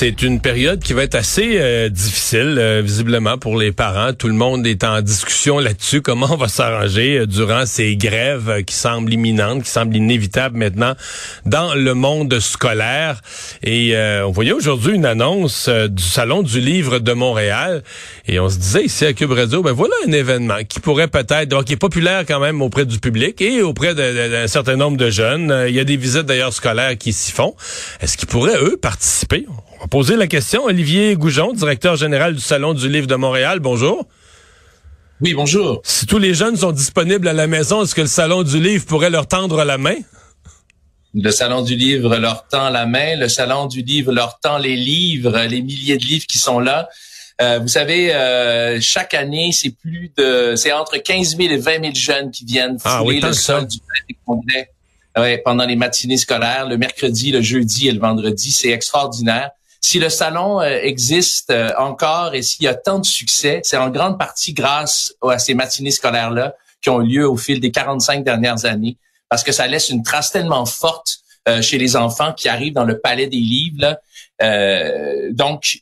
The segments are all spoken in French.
C'est une période qui va être assez euh, difficile, euh, visiblement, pour les parents. Tout le monde est en discussion là-dessus. Comment on va s'arranger euh, durant ces grèves qui semblent imminentes, qui semblent inévitables maintenant dans le monde scolaire. Et on voyait aujourd'hui une annonce du Salon du Livre de Montréal. Et on se disait ici à Cube Radio, ben voilà un événement qui pourrait peut-être, donc qui est populaire quand même auprès du public et auprès d'un certain nombre de jeunes. Il y a des visites d'ailleurs scolaires qui s'y font. Est-ce qu'ils pourraient, eux, participer? On va poser la question. Olivier Goujon, directeur général du Salon du Livre de Montréal. Bonjour. Oui, bonjour. Si tous les jeunes sont disponibles à la maison, est-ce que le Salon du Livre pourrait leur tendre la main? Le Salon du Livre leur tend la main. Le Salon du Livre leur tend les livres, les milliers de livres qui sont là. Euh, vous savez, euh, chaque année, c'est plus de, c'est entre 15 000 et 20 000 jeunes qui viennent ah fouler le sol du Congrès pendant les matinées scolaires, le mercredi, le jeudi et le vendredi. C'est extraordinaire si le salon euh, existe euh, encore et s'il y a tant de succès, c'est en grande partie grâce à ces matinées scolaires-là qui ont eu lieu au fil des 45 dernières années, parce que ça laisse une trace tellement forte euh, chez les enfants qui arrivent dans le palais des livres. donc,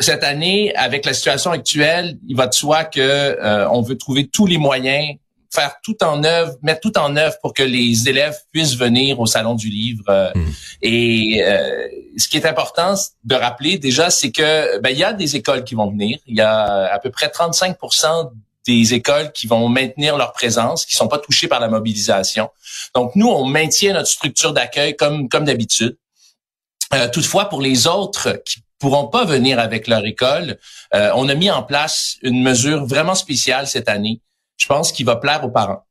cette année, avec la situation actuelle, il va de soi que on veut trouver tous les moyens faire tout en œuvre, mettre tout en œuvre pour que les élèves puissent venir au salon du livre. Euh, hmm. Et euh, ce qui est important de rappeler déjà, c'est que ben, il y a des écoles qui vont venir. Il y a à peu près 35% des écoles qui vont maintenir leur présence, qui sont pas touchées par la mobilisation. Donc nous, on maintient notre structure d'accueil comme comme d'habitude. Euh, toutefois, pour les autres qui pourront pas venir avec leur école, on a mis en place une mesure vraiment spéciale cette année je pense qu'il va plaire aux parents.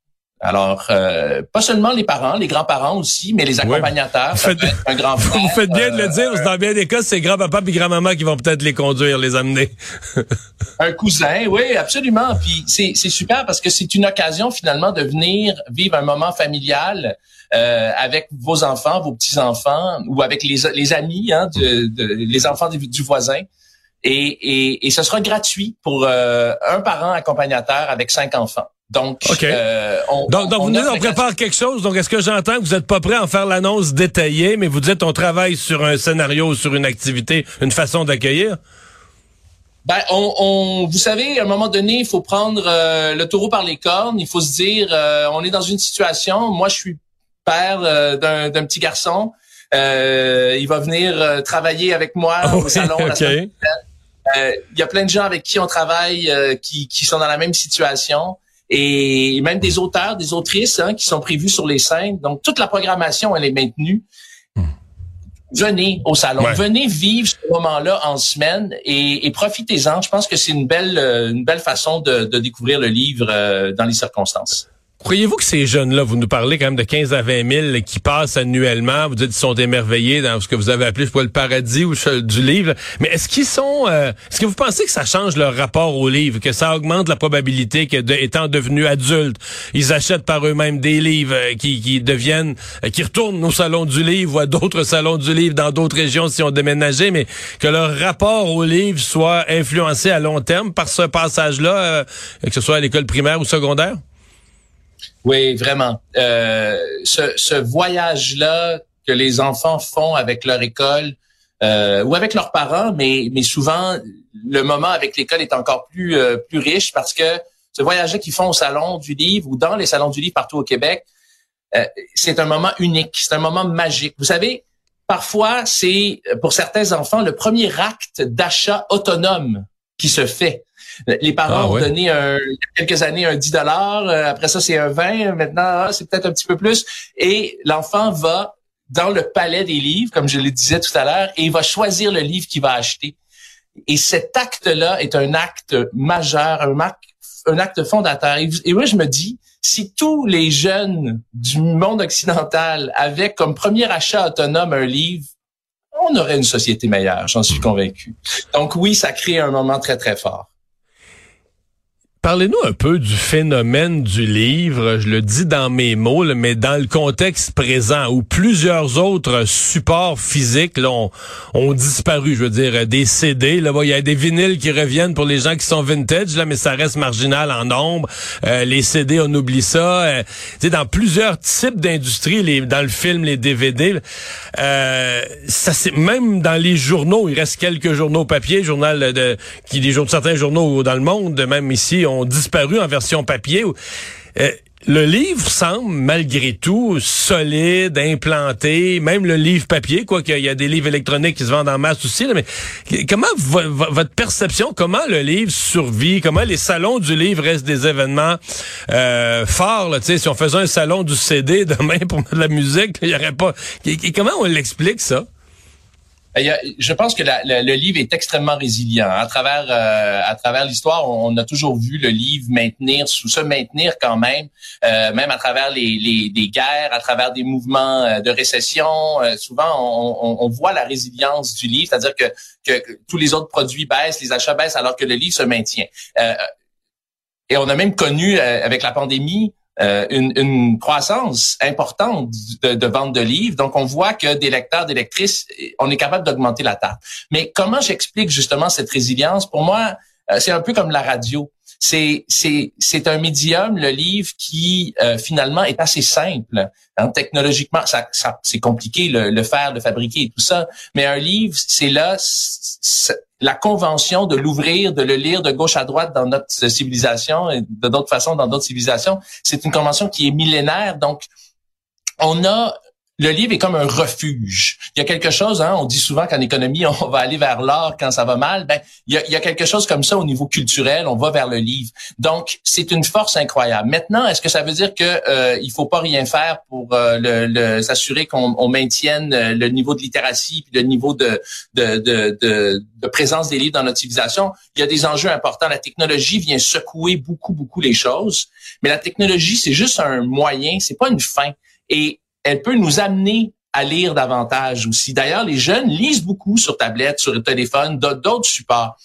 Alors, euh, pas seulement les parents, les grands-parents aussi, mais les accompagnateurs. vous, faites, un grand vous faites bien de le dire, dans bien des cas, c'est grand-papa et grand-maman qui vont peut-être les conduire, les amener. un cousin, oui, absolument. Puis c'est, super parce que c'est une occasion finalement de venir vivre un moment familial euh, avec vos enfants, vos petits-enfants ou avec les, les amis, hein, de, les enfants du, voisin. Et, et, et, ce sera gratuit pour euh, un parent accompagnateur avec cinq enfants. Donc, euh, on, donc, donc vous on prépare quelque chose. Donc, est-ce que j'entends que vous n'êtes pas prêt à en faire l'annonce détaillée, mais vous dites on travaille sur un scénario, sur une activité, une façon d'accueillir? Ben, on, on, vous savez, à un moment donné, il faut prendre euh, le taureau par les cornes. Il faut se dire, euh, on est dans une situation. Moi, je suis père d'un petit garçon. il va venir travailler avec moi au salon la euh, il y a plein de gens avec qui on travaille euh, qui, qui sont dans la même situation et même des auteurs, des autrices hein, qui sont prévus sur les scènes. Donc, toute la programmation, elle est maintenue. Hmm. Venez au salon, venez vivre ce moment-là en semaine et, et profitez-en. Je pense que c'est une belle, euh, une belle façon de, de découvrir le livre dans les circonstances. Croyez-vous que ces jeunes-là, vous nous parlez quand même de 15 à 20 000 qui passent annuellement, vous dites qu'ils sont émerveillés dans ce que vous avez appelé, je le paradis ou du livre, mais est-ce qu'ils sont, euh, est-ce que vous pensez que ça change leur rapport au livre, que ça augmente la probabilité que, étant devenus adultes, ils achètent par eux-mêmes des livres, euh, qui, deviennent, euh, qui retournent au salon du livre ou à d'autres salons du livre dans d'autres régions si on déménagé, mais que leur rapport au livre soit influencé à long terme par ce passage-là, que ce soit à l'école primaire ou secondaire? Oui, vraiment. Euh, ce, ce voyage-là que les enfants font avec leur école euh, ou avec leurs parents, mais, mais souvent le moment avec l'école est encore plus euh, plus riche parce que ce voyage-là qu'ils font au salon du livre ou dans les salons du livre partout au Québec, euh, c'est un moment unique, c'est un moment magique. Vous savez, parfois c'est pour certains enfants le premier acte d'achat autonome qui se fait. Les parents ah ont donné un, il y a quelques années un 10 dollars, euh, après ça c'est un 20, maintenant ah, c'est peut-être un petit peu plus. Et l'enfant va dans le palais des livres, comme je le disais tout à l'heure, et il va choisir le livre qu'il va acheter. Et cet acte-là est un acte majeur, un acte, un acte fondateur. Et, moi, je me dis, si tous les jeunes du monde occidental avaient comme premier achat autonome un livre, on aurait une société meilleure, j'en suis convaincu. Donc oui, ça crée un moment très, très fort. Parlez-nous un peu du phénomène du livre, je le dis dans mes mots, mais dans le contexte présent où plusieurs autres supports physiques ont, disparu. Je veux dire, des CD, là, il y a des vinyles qui reviennent pour les gens qui sont vintage, là, mais ça reste marginal en nombre. Euh, les CD, on oublie ça. Euh, dans plusieurs types d'industries, dans le film, les DVD, euh, ça c'est même dans les journaux, il reste quelques journaux papier, journal de qui des certains journaux dans le monde, même ici disparu en version papier. Euh, le livre semble malgré tout solide, implanté, même le livre papier, quoi qu'il y a des livres électroniques qui se vendent en masse aussi. mais comment votre perception, comment le livre survit, comment les salons du livre restent des événements euh, forts. Là, si on faisait un salon du CD demain pour mettre de la musique, il y aurait pas. Comment on l'explique ça? Euh, je pense que le livre est extrêmement résilient. À travers euh, à travers l'histoire, on, a toujours vu le livre maintenir, sous se maintenir quand même, euh, même à travers les, guerres, à travers des mouvements de récession. souvent, on, voit la résilience du livre, c'est-à-dire que, tous les autres produits baissent, les achats baissent, alors que le livre se maintient. et on a même connu avec la pandémie euh, une, une, croissance importante de, de, vente de livres. Donc, on voit que des lecteurs, des lectrices, on est capable d'augmenter la tarte. Mais comment j'explique justement cette résilience? Pour moi, euh, c'est un peu comme la radio. C'est c'est c'est un médium, le livre, qui euh, finalement est assez simple. Hein, technologiquement, ça, ça c'est compliqué le, le faire, le fabriquer et tout ça. Mais un livre, c'est là la convention de l'ouvrir, de le lire de gauche à droite dans notre civilisation et de d'autres façons dans d'autres civilisations. C'est une convention qui est millénaire. Donc, on a le livre est comme un refuge. Il y a quelque chose, hein, on dit souvent qu'en économie, on va aller vers l'or quand ça va mal. Ben, il y, a, il y a quelque chose comme ça au niveau culturel, on va vers le livre. Donc, c'est une force incroyable. Maintenant, est-ce que ça veut dire que euh, il faut pas rien faire pour euh, le, s'assurer qu'on maintienne euh, le niveau de littératie puis le niveau de de, de, de, de présence des livres dans notre civilisation? Il y a des enjeux importants. La technologie vient secouer beaucoup, beaucoup les choses, mais la technologie, c'est juste un moyen, c'est pas une fin. Et elle peut nous amener à lire davantage aussi. D'ailleurs, les jeunes lisent beaucoup sur tablette, sur téléphone, d'autres supports.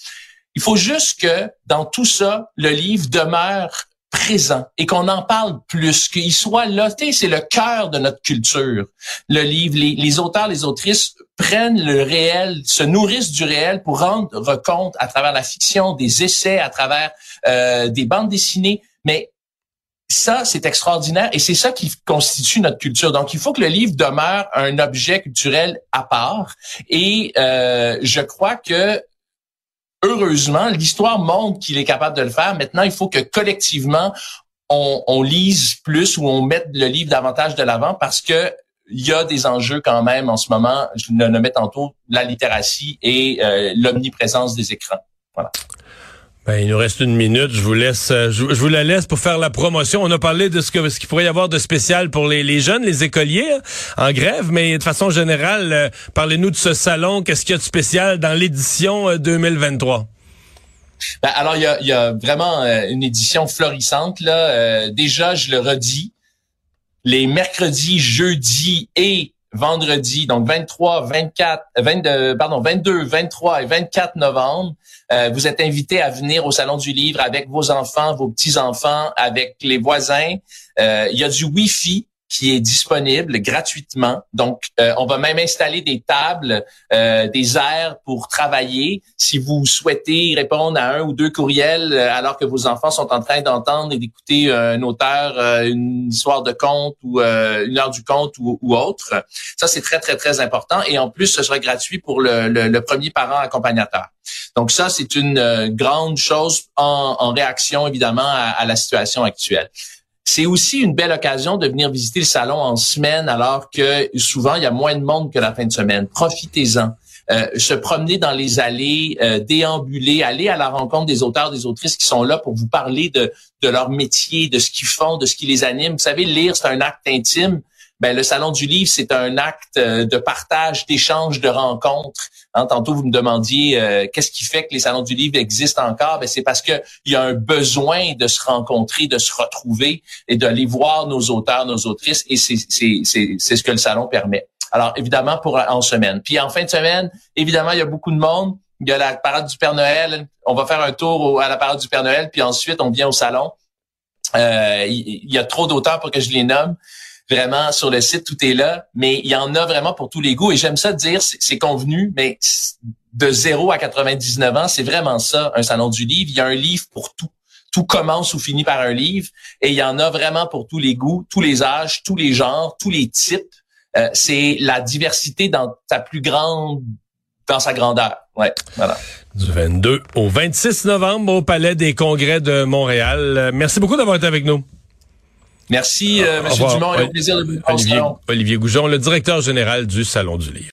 Il faut juste que dans tout ça, le livre demeure présent et qu'on en parle plus, qu'il soit là. C'est le cœur de notre culture. Le livre, les, auteurs, les autrices prennent le réel, se nourrissent du réel pour rendre compte à travers la fiction, des essais, à travers euh, des bandes dessinées. Mais ça, c'est extraordinaire et c'est ça qui constitue notre culture. Donc, il faut que le livre demeure un objet culturel à part. Et euh, je crois que heureusement, l'histoire montre qu'il est capable de le faire. Maintenant, il faut que collectivement, on, on lise plus ou on mette le livre davantage de l'avant parce que il y a des enjeux quand même en ce moment. Je le nommais tantôt la littératie et euh, l'omniprésence des écrans. Voilà. Ben, il nous reste une minute. Je vous laisse, euh, je, vous la laisse pour faire la promotion. On a parlé de ce ce qu'il pourrait y avoir de spécial pour les, les jeunes, les écoliers hein, en grève, mais de façon générale, euh, parlez-nous de ce salon. Qu'est-ce qu'il y a de spécial dans l'édition 2023? Euh, ben, alors, il y a, y a vraiment une édition florissante. Là. déjà, je le redis, les mercredis, jeudis et vendredi, donc 23, 24, 22, pardon, 22, 23 et 24 novembre. Euh, vous êtes invité à venir au Salon du Livre avec vos enfants, vos petits-enfants, avec les voisins. Euh, il y a du Wi-Fi qui est disponible gratuitement. Donc, euh, on va même installer des tables, euh, des aires pour travailler. Si vous souhaitez répondre à un ou deux courriels euh, alors que vos enfants sont en train d'entendre et d'écouter un auteur, une histoire de conte ou une heure du conte ou, autre, ça c'est très très très important. Et en plus, ce sera gratuit pour le, le, premier parent accompagnateur. Donc ça, c'est une grande chose en, en réaction évidemment à, à la situation actuelle. C'est aussi une belle occasion de venir visiter le salon en semaine alors que souvent il y a moins de monde que la fin de semaine. Profitez-en. Euh, se promener dans les allées, euh, déambuler, aller à la rencontre des auteurs, des autrices qui sont là pour vous parler de, de leur métier, de ce qu'ils font, de ce qui les anime. Vous savez, lire, c'est un acte intime ben le salon du livre c'est un acte euh, de partage, d'échange, de rencontre. Hein, tantôt vous me demandiez euh, qu'est-ce qui fait que les salons du livre existent encore? Ben c'est parce que il y a un besoin de se rencontrer, de se retrouver et d'aller voir nos auteurs, nos autrices. Et c'est ce que le salon permet. Alors évidemment pour en semaine. Puis en fin de semaine, évidemment il y a beaucoup de monde Il y a la parade du Père Noël. On va faire un tour à la parade du Père Noël, puis ensuite on vient au salon. Euh, il y, a trop d'auteurs pour que je les nomme. Vraiment, sur le site, tout est là, mais il y en a vraiment pour tous les goûts. Et j'aime ça dire, c'est convenu, mais de 0 à 99 ans, c'est vraiment ça, un salon du livre. Il y a un livre pour tout. Tout commence ou finit par un livre, et il y en a vraiment pour tous les goûts, tous les âges, tous les genres, tous les types. Euh, c'est la diversité dans sa plus grande, dans sa grandeur. Ouais, voilà. Du 22 au 26 novembre au Palais des Congrès de Montréal. Euh, merci beaucoup d'avoir été avec nous. Merci, euh, M. Dumont. un plaisir de vous Olivier, Olivier Goujon, le directeur général du Salon du Livre.